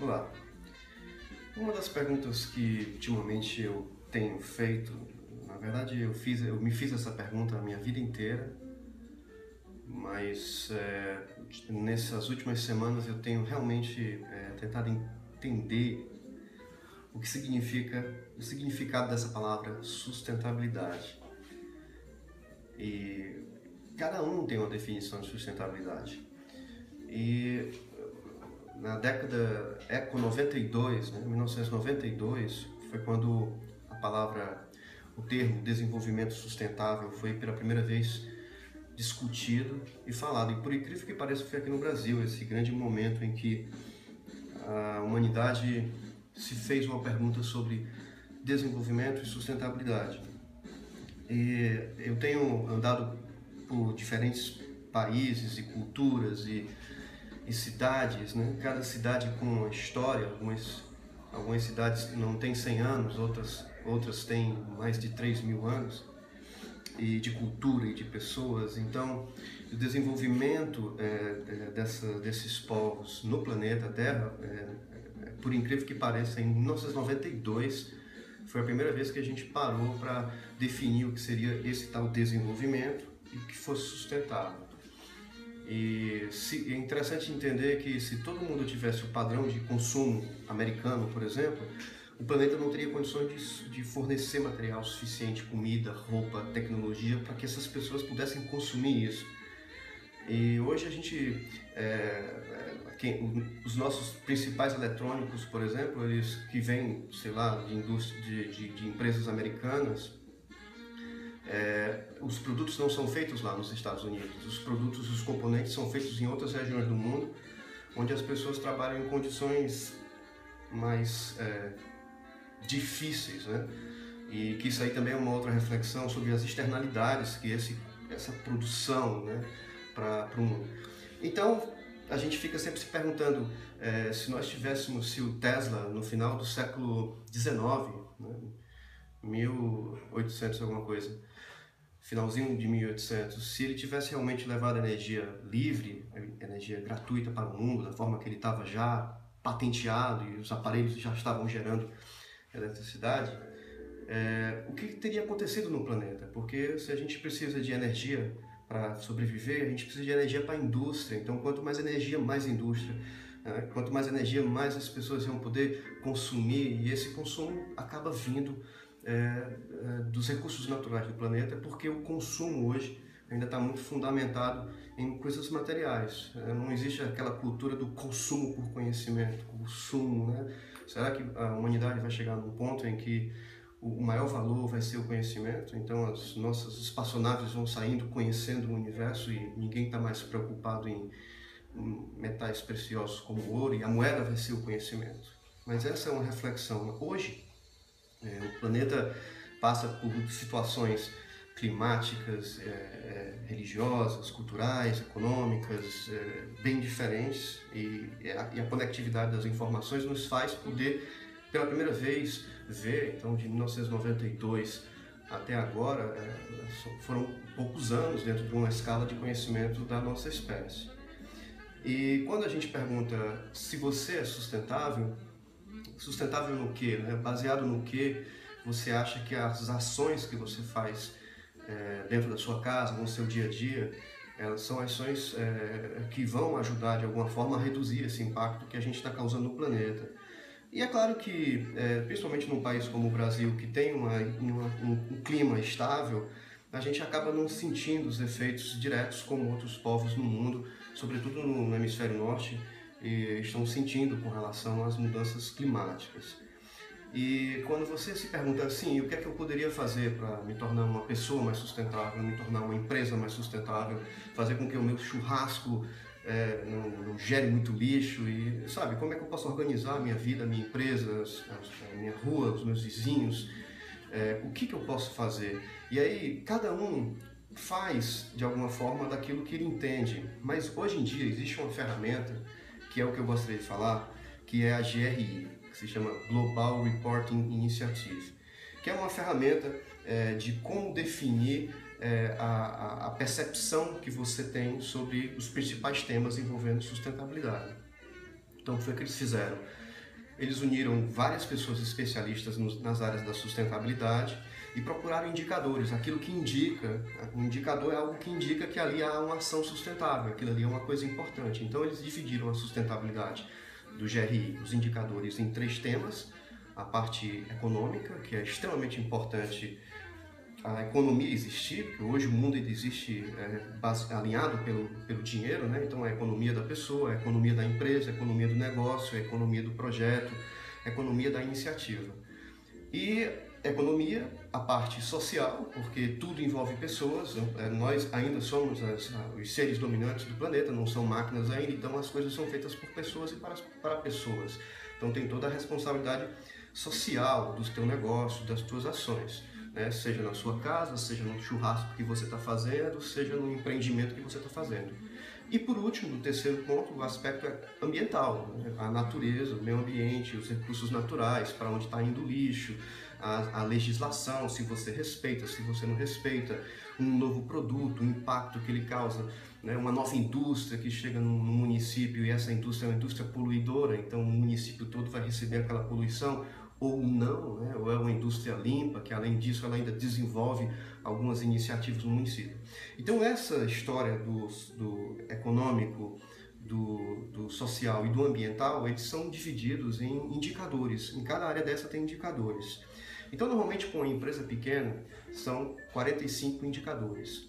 Olá. Uma das perguntas que ultimamente eu tenho feito, na verdade eu fiz, eu me fiz essa pergunta a minha vida inteira, mas é, nessas últimas semanas eu tenho realmente é, tentado entender o que significa o significado dessa palavra sustentabilidade. E cada um tem uma definição de sustentabilidade. E na década Eco 92, né, 1992, foi quando a palavra, o termo desenvolvimento sustentável foi pela primeira vez discutido e falado. E por incrível que pareça, foi aqui no Brasil esse grande momento em que a humanidade se fez uma pergunta sobre desenvolvimento e sustentabilidade. E eu tenho andado por diferentes países e culturas e e cidades, né? cada cidade com uma história, algumas, algumas cidades não têm 100 anos, outras, outras têm mais de 3 mil anos, e de cultura e de pessoas. Então, o desenvolvimento é, é, dessa, desses povos no planeta Terra, é, é por incrível que pareça, em 1992 foi a primeira vez que a gente parou para definir o que seria esse tal desenvolvimento e que fosse sustentável. E se, é interessante entender que se todo mundo tivesse o padrão de consumo americano, por exemplo, o planeta não teria condições de, de fornecer material suficiente, comida, roupa, tecnologia, para que essas pessoas pudessem consumir isso. E hoje a gente, é, é quem, os nossos principais eletrônicos, por exemplo, eles que vêm, sei lá, de, de, de empresas americanas, é, os produtos não são feitos lá nos Estados Unidos, os produtos, os componentes são feitos em outras regiões do mundo, onde as pessoas trabalham em condições mais é, difíceis, né? E que isso aí também é uma outra reflexão sobre as externalidades que esse, essa produção, né, para o mundo. Então, a gente fica sempre se perguntando é, se nós tivéssemos, se o Tesla no final do século XIX, né, 1800 alguma coisa, finalzinho de 1800, se ele tivesse realmente levado energia livre, energia gratuita para o mundo, da forma que ele estava já patenteado e os aparelhos já estavam gerando eletricidade, é, o que teria acontecido no planeta? Porque se a gente precisa de energia para sobreviver, a gente precisa de energia para a indústria. Então, quanto mais energia, mais indústria. Né? Quanto mais energia, mais as pessoas vão poder consumir e esse consumo acaba vindo é, é, dos recursos naturais do planeta, porque o consumo hoje ainda está muito fundamentado em coisas materiais. É, não existe aquela cultura do consumo por conhecimento, consumo, né? Será que a humanidade vai chegar num ponto em que o maior valor vai ser o conhecimento? Então as nossas espaçonaves vão saindo conhecendo o universo e ninguém está mais preocupado em metais preciosos como ouro e a moeda vai ser o conhecimento. Mas essa é uma reflexão. Hoje, é, o planeta passa por situações climáticas, é, é, religiosas, culturais, econômicas, é, bem diferentes e a, e a, conectividade das informações nos faz poder, pela primeira vez, ver, então de 1992 até agora, é, foram poucos anos dentro de uma escala de conhecimento da nossa espécie. E quando a gente pergunta se você é sustentável, Sustentável no quê? Né? Baseado no que você acha que as ações que você faz é, dentro da sua casa, no seu dia a dia, elas são ações é, que vão ajudar de alguma forma a reduzir esse impacto que a gente está causando no planeta. E é claro que, é, principalmente num país como o Brasil, que tem uma, uma, um, um clima estável, a gente acaba não sentindo os efeitos diretos como outros povos no mundo, sobretudo no hemisfério norte, estão sentindo com relação às mudanças climáticas. E quando você se pergunta assim, o que é que eu poderia fazer para me tornar uma pessoa mais sustentável, me tornar uma empresa mais sustentável, fazer com que o meu churrasco é, não, não, gere muito lixo e sabe como é que eu posso organizar a minha vida, a minha empresa, a minha rua, os meus vizinhos, é, o que, que eu posso fazer? E aí cada um faz de alguma forma daquilo que ele entende, mas hoje em dia existe uma ferramenta que é o que eu gostaria de falar, que é a GRI, que se chama Global Reporting Initiative, que é uma ferramenta é, de como definir é, a, a percepção que você tem sobre os principais temas envolvendo sustentabilidade. Então, foi o que eles fizeram. Eles uniram várias pessoas especialistas nas áreas da sustentabilidade e procuraram indicadores, aquilo que indica, um indicador é algo que indica que ali há uma ação sustentável, aquilo ali é uma coisa importante. Então eles dividiram a sustentabilidade do GRI, os indicadores, em três temas, a parte econômica, que é extremamente importante a economia existir, porque hoje o mundo existe é, alinhado pelo, pelo dinheiro, né? então a economia da pessoa, a economia da empresa, a economia do negócio, a economia do projeto, a economia da iniciativa. E economia, a parte social, porque tudo envolve pessoas, né? nós ainda somos as, os seres dominantes do planeta, não são máquinas ainda, então as coisas são feitas por pessoas e para, para pessoas. Então tem toda a responsabilidade social do teu negócio, das tuas ações né? seja na sua casa, seja no churrasco que você está fazendo, seja no empreendimento que você está fazendo. E por último, o terceiro ponto, o aspecto ambiental, né? a natureza, o meio ambiente, os recursos naturais, para onde está indo o lixo, a, a, legislação, se você respeita, se você não respeita, um novo produto, o impacto que ele causa, né? uma nova indústria que chega no, no município e essa indústria é uma indústria poluidora, então o município todo vai receber aquela poluição, ou não, né? ou é uma indústria limpa, que além disso ela ainda desenvolve algumas iniciativas no município. Então essa história do, do econômico, do, do, social e do ambiental, eles são divididos em indicadores, em cada área dessa tem indicadores. Então normalmente com uma empresa pequena são 45 indicadores.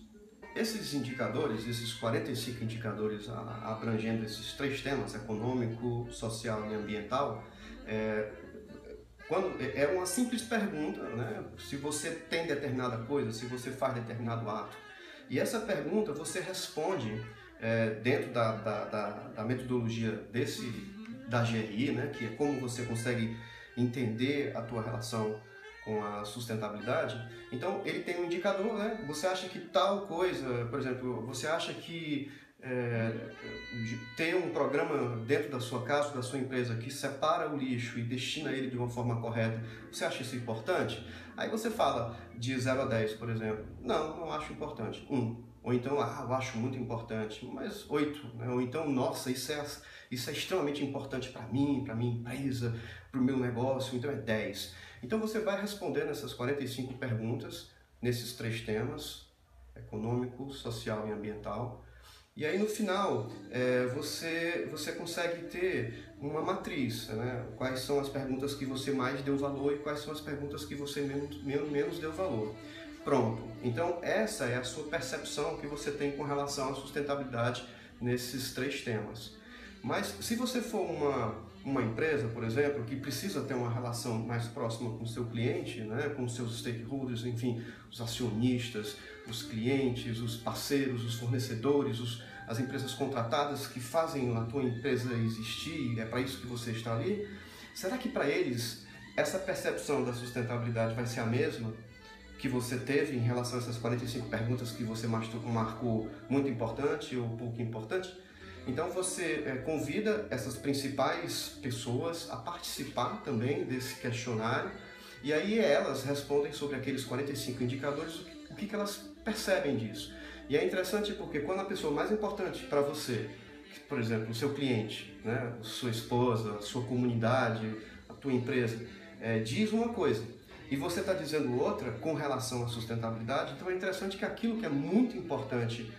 Esses indicadores, esses 45 indicadores abrangendo esses três temas, econômico, social e ambiental, é, quando, é, é uma simples pergunta, né? Se você tem determinada coisa, se você faz determinado ato. E essa pergunta você responde é, dentro da, da, da, da, metodologia desse, da GRI, né? Que é como você consegue entender a tua relação com a sustentabilidade. Então, ele tem um indicador, né? Você acha que tal coisa, por exemplo, você acha que é, ter um programa dentro da sua casa, da sua empresa, que separa o lixo e destina ele de uma forma correta, você acha isso importante? Aí você fala de 0 a 10, por exemplo. Não, não acho importante. 1. Um. Ou então, ah, eu acho muito importante, mas 8. Né? Ou então, nossa, isso é, isso é extremamente importante para mim, para minha empresa, para o meu negócio, então é 10. Então você vai respondendo essas 45 perguntas nesses três temas, econômico, social e ambiental, e aí no final é, você, você consegue ter uma matriz, né? quais são as perguntas que você mais deu valor e quais são as perguntas que você menos, menos, menos deu valor. Pronto, então essa é a sua percepção que você tem com relação à sustentabilidade nesses três temas. Mas se você for uma, uma empresa, por exemplo, que precisa ter uma relação mais próxima com o seu cliente, né, com os seus stakeholders, enfim, os acionistas, os clientes, os parceiros, os fornecedores, os, as empresas contratadas que fazem a tua empresa existir, é para isso que você está ali, será que para eles essa percepção da sustentabilidade vai ser a mesma que você teve em relação a essas 45 perguntas que você marcou muito importante ou pouco importante? Então você é, convida essas principais pessoas a participar também desse questionário e aí elas respondem sobre aqueles 45 indicadores o que, o que elas percebem disso. E é interessante porque quando a pessoa mais importante para você, por exemplo, o seu cliente, né, sua esposa, sua comunidade, a tua empresa, é, diz uma coisa e você está dizendo outra com relação à sustentabilidade, então é interessante que aquilo que é muito importante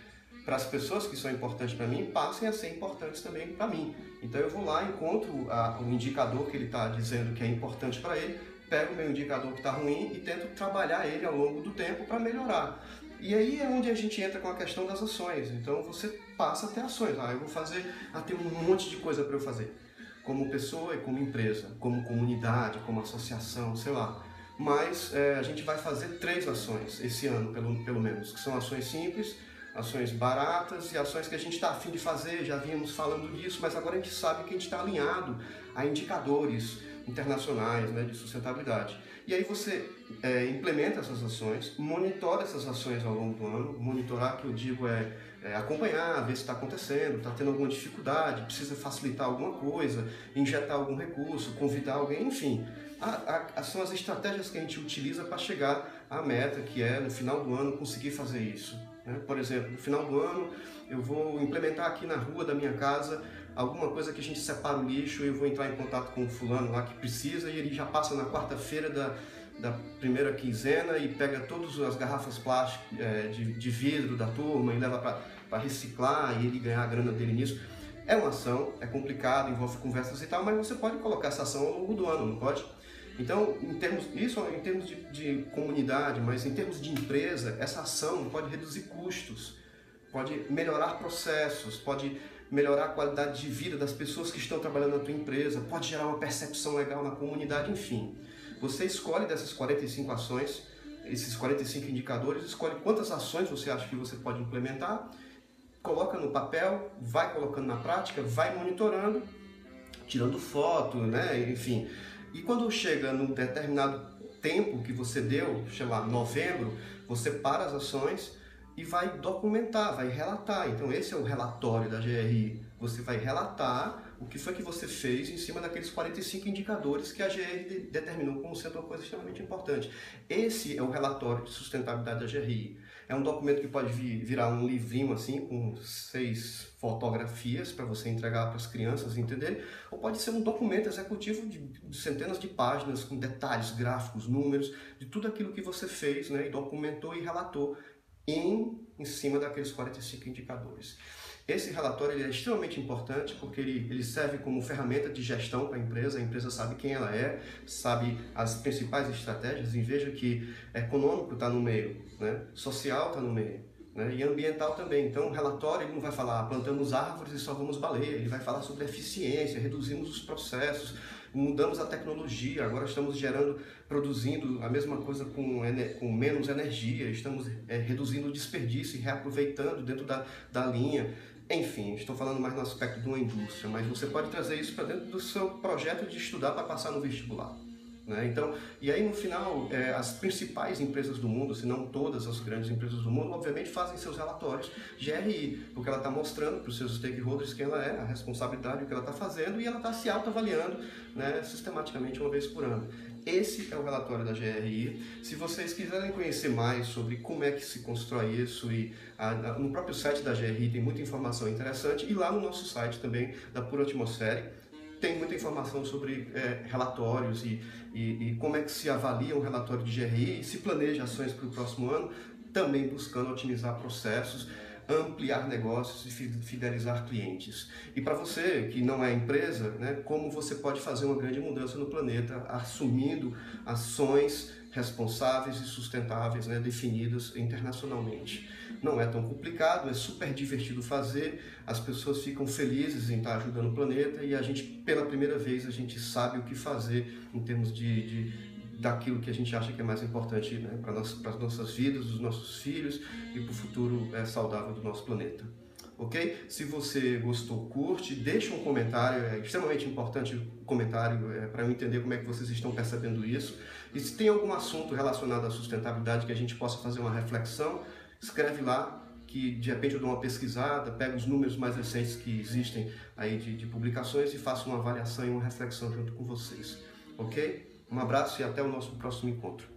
para as pessoas que são importantes para mim passem a ser importantes também para mim. Então eu vou lá, encontro a, o indicador que ele está dizendo que é importante para ele, pego o meu indicador que está ruim e tento trabalhar ele ao longo do tempo para melhorar. E aí é onde a gente entra com a questão das ações. Então você passa a ter ações. Ah, eu vou fazer, ah, tem um monte de coisa para eu fazer. Como pessoa e como empresa, como comunidade, como associação, sei lá. Mas é, a gente vai fazer três ações esse ano, pelo, pelo menos, que são ações simples, ações baratas e ações que a gente está afim de fazer, já vínhamos falando disso, mas agora a gente sabe que a gente está alinhado a indicadores internacionais né, de sustentabilidade. E aí você é, implementa essas ações, monitora essas ações ao longo do ano. Monitorar, que eu digo, é, é acompanhar, ver se está acontecendo, está tendo alguma dificuldade, precisa facilitar alguma coisa, injetar algum recurso, convidar alguém, enfim. A, a, são as estratégias que a gente utiliza para chegar à meta, que é, no final do ano, conseguir fazer isso. Né? Por exemplo, no final do ano eu vou implementar aqui na rua da minha casa alguma coisa que a gente separa o lixo e eu vou entrar em contato com o fulano lá que precisa e ele já passa na quarta-feira da, da primeira quinzena e pega todas as garrafas plásticas é, de, de vidro da turma e leva para reciclar e ele ganhar a grana dele nisso. É uma ação, é complicado, envolve conversas e tal, mas você pode colocar essa ação ao longo do ano, não pode? Então, em termos, isso em termos de, de comunidade, mas em termos de empresa, essa ação pode reduzir custos, pode melhorar processos, pode melhorar a qualidade de vida das pessoas que estão trabalhando na tua empresa, pode gerar uma percepção legal na comunidade, enfim. Você escolhe dessas 45 ações, esses 45 indicadores, escolhe quantas ações você acha que você pode implementar, coloca no papel, vai colocando na prática, vai monitorando, tirando foto, né, enfim, e quando chega num determinado tempo que você deu, lá, novembro, você para as ações e vai documentar, vai relatar. Então esse é o relatório da GRI. Você vai relatar o que foi que você fez em cima daqueles 45 indicadores que a GRI determinou como sendo uma coisa extremamente importante. Esse é o relatório de sustentabilidade da GRI. É um documento que pode vir, virar um livrinho assim, com seis fotografias para você entregar para as crianças entenderem, ou pode ser um documento executivo de centenas de páginas, com detalhes, gráficos, números, de tudo aquilo que você fez, né, e documentou e relatou em, em cima daqueles 45 indicadores. Esse relatório ele é extremamente importante porque ele, ele serve como ferramenta de gestão para a empresa. A empresa sabe quem ela é, sabe as principais estratégias e veja que econômico está no meio, né? social está no meio. Né? E ambiental também. Então, o relatório ele não vai falar ah, plantamos árvores e salvamos baleia, ele vai falar sobre eficiência, reduzimos os processos, mudamos a tecnologia, agora estamos gerando, produzindo a mesma coisa com, com menos energia, estamos é, reduzindo o desperdício e reaproveitando dentro da, da linha. Enfim, estou falando mais no aspecto de uma indústria, mas você pode trazer isso para dentro do seu projeto de estudar para passar no vestibular. Né? Então, e aí no final, é, as principais empresas do mundo, se não todas as grandes empresas do mundo, obviamente fazem seus relatórios GRI, porque ela está mostrando para os seus stakeholders quem ela é, a responsabilidade, o que ela está fazendo e ela está se autoavaliando né, sistematicamente uma vez por ano. Esse é o relatório da GRI. Se vocês quiserem conhecer mais sobre como é que se constrói isso, e a, a, no próprio site da GRI tem muita informação interessante, e lá no nosso site também, da Pura Atmosfera, tem muita informação sobre é, relatórios e, e, e, como é que se avalia um relatório de GRI e se planeja ações para o próximo ano, também buscando otimizar processos ampliar negócios e fidelizar clientes. E para você que não é empresa, né, como você pode fazer uma grande mudança no planeta assumindo ações responsáveis e sustentáveis né, definidas internacionalmente. Não é tão complicado, é super divertido fazer, as pessoas ficam felizes em estar ajudando o planeta e a gente, pela primeira vez, a gente sabe o que fazer em termos de, de daquilo que a gente acha que é mais importante né, para as nossas vidas, dos nossos filhos e para o futuro é, saudável do nosso planeta. Ok? Se você gostou, curte, deixa um comentário, é extremamente importante o comentário é, para eu entender como é que vocês estão percebendo isso. E se tem algum assunto relacionado à sustentabilidade que a gente possa fazer uma reflexão, escreve lá que de repente eu dou uma pesquisada, pego os números mais recentes que existem aí de, de publicações e faço uma avaliação e uma reflexão junto com vocês. Ok? Um abraço e até o nosso próximo encontro.